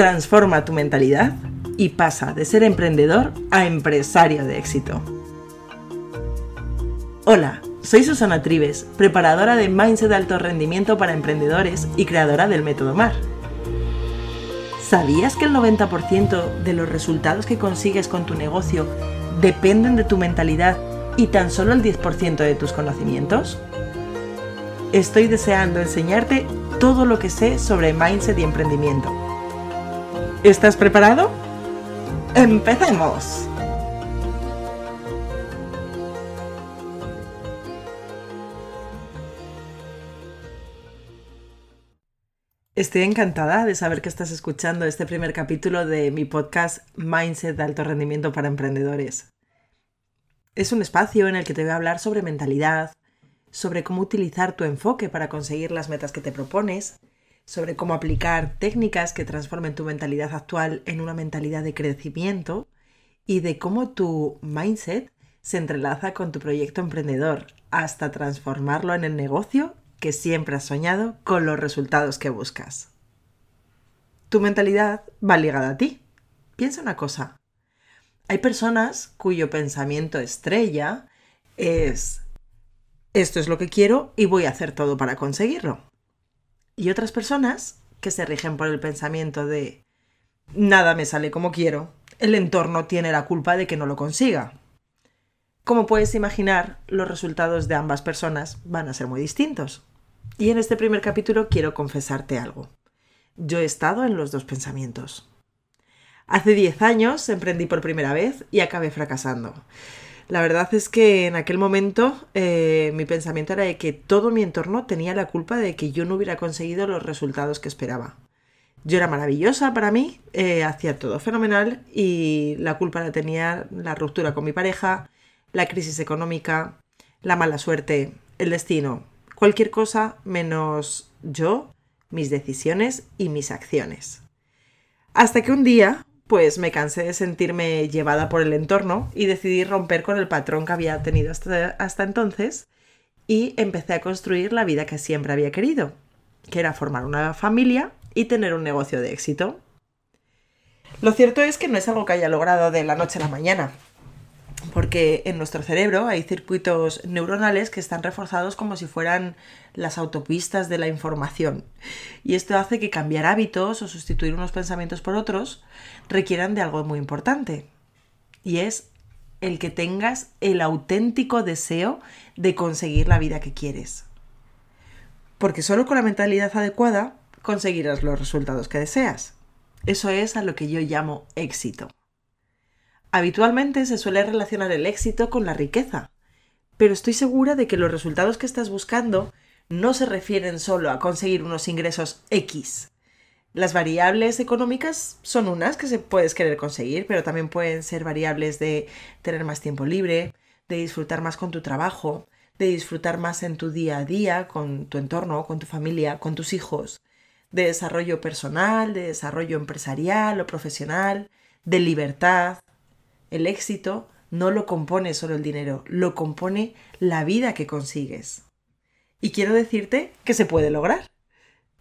Transforma tu mentalidad y pasa de ser emprendedor a empresario de éxito. Hola, soy Susana Tribes, preparadora de Mindset de Alto Rendimiento para Emprendedores y creadora del Método MAR. ¿Sabías que el 90% de los resultados que consigues con tu negocio dependen de tu mentalidad y tan solo el 10% de tus conocimientos? Estoy deseando enseñarte todo lo que sé sobre mindset y emprendimiento ¿Estás preparado? ¡Empecemos! Estoy encantada de saber que estás escuchando este primer capítulo de mi podcast Mindset de alto rendimiento para emprendedores. Es un espacio en el que te voy a hablar sobre mentalidad, sobre cómo utilizar tu enfoque para conseguir las metas que te propones sobre cómo aplicar técnicas que transformen tu mentalidad actual en una mentalidad de crecimiento y de cómo tu mindset se entrelaza con tu proyecto emprendedor hasta transformarlo en el negocio que siempre has soñado con los resultados que buscas. Tu mentalidad va ligada a ti. Piensa una cosa. Hay personas cuyo pensamiento estrella es esto es lo que quiero y voy a hacer todo para conseguirlo y otras personas que se rigen por el pensamiento de nada me sale como quiero, el entorno tiene la culpa de que no lo consiga. Como puedes imaginar, los resultados de ambas personas van a ser muy distintos. Y en este primer capítulo quiero confesarte algo. Yo he estado en los dos pensamientos. Hace 10 años emprendí por primera vez y acabé fracasando. La verdad es que en aquel momento eh, mi pensamiento era de que todo mi entorno tenía la culpa de que yo no hubiera conseguido los resultados que esperaba. Yo era maravillosa para mí, eh, hacía todo fenomenal y la culpa la tenía la ruptura con mi pareja, la crisis económica, la mala suerte, el destino, cualquier cosa menos yo, mis decisiones y mis acciones. Hasta que un día pues me cansé de sentirme llevada por el entorno y decidí romper con el patrón que había tenido hasta, entonces y empecé a construir la vida que siempre había querido, que era formar una familia y tener un negocio de éxito. Lo cierto es que no es algo que haya logrado de la noche a la mañana porque en nuestro cerebro hay circuitos neuronales que están reforzados como si fueran las autopistas de la información. Y esto hace que cambiar hábitos o sustituir unos pensamientos por otros requieran de algo muy importante. Y es el que tengas el auténtico deseo de conseguir la vida que quieres. Porque solo con la mentalidad adecuada conseguirás los resultados que deseas. Eso es a lo que yo llamo éxito. Habitualmente se suele relacionar el éxito con la riqueza, pero estoy segura de que los resultados que estás buscando no se refieren solo a conseguir unos ingresos X. Las variables económicas son unas que se puedes querer conseguir, pero también pueden ser variables de tener más tiempo libre, de disfrutar más con tu trabajo, de disfrutar más en tu día a día, con tu entorno, con tu familia, con tus hijos, de desarrollo personal, de desarrollo empresarial o profesional, de libertad, el éxito no lo compone solo el dinero, lo compone la vida que consigues. Y quiero decirte que se puede lograr.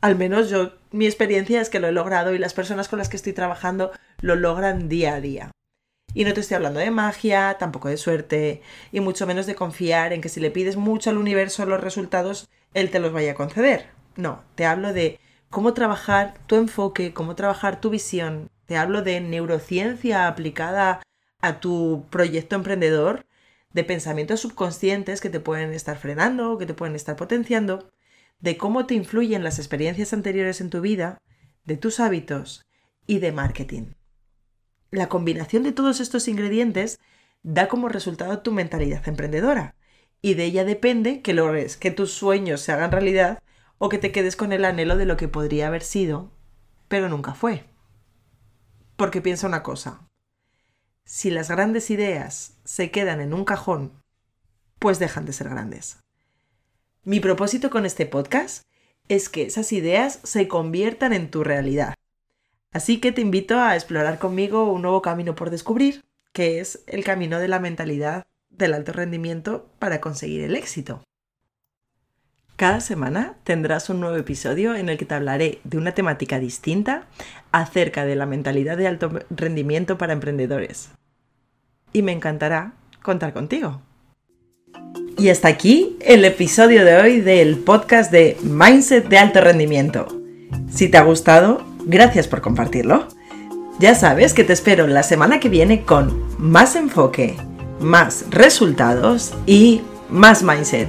Al menos yo, mi experiencia es que lo he logrado y las personas con las que estoy trabajando lo logran día a día. Y no te estoy hablando de magia, tampoco de suerte, y mucho menos de confiar en que si le pides mucho al universo los resultados, él te los vaya a conceder. No, te hablo de cómo trabajar tu enfoque, cómo trabajar tu visión. Te hablo de neurociencia aplicada a tu proyecto emprendedor de pensamientos subconscientes que te pueden estar frenando, que te pueden estar potenciando, de cómo te influyen las experiencias anteriores en tu vida, de tus hábitos y de marketing. La combinación de todos estos ingredientes da como resultado tu mentalidad emprendedora y de ella depende que logres que tus sueños se hagan realidad o que te quedes con el anhelo de lo que podría haber sido, pero nunca fue. Porque piensa una cosa, si las grandes ideas se quedan en un cajón, pues dejan de ser grandes. Mi propósito con este podcast es que esas ideas se conviertan en tu realidad. Así que te invito a explorar conmigo un nuevo camino por descubrir, que es el camino de la mentalidad del alto rendimiento para conseguir el éxito. Cada semana tendrás un nuevo episodio en el que te hablaré de una temática distinta acerca de la mentalidad de alto rendimiento para emprendedores. Y me encantará contar contigo. Y hasta aquí el episodio de hoy del podcast de Mindset de alto rendimiento. Si te ha gustado, gracias por compartirlo. Ya sabes que te espero la semana que viene con más enfoque, más resultados y más mindset.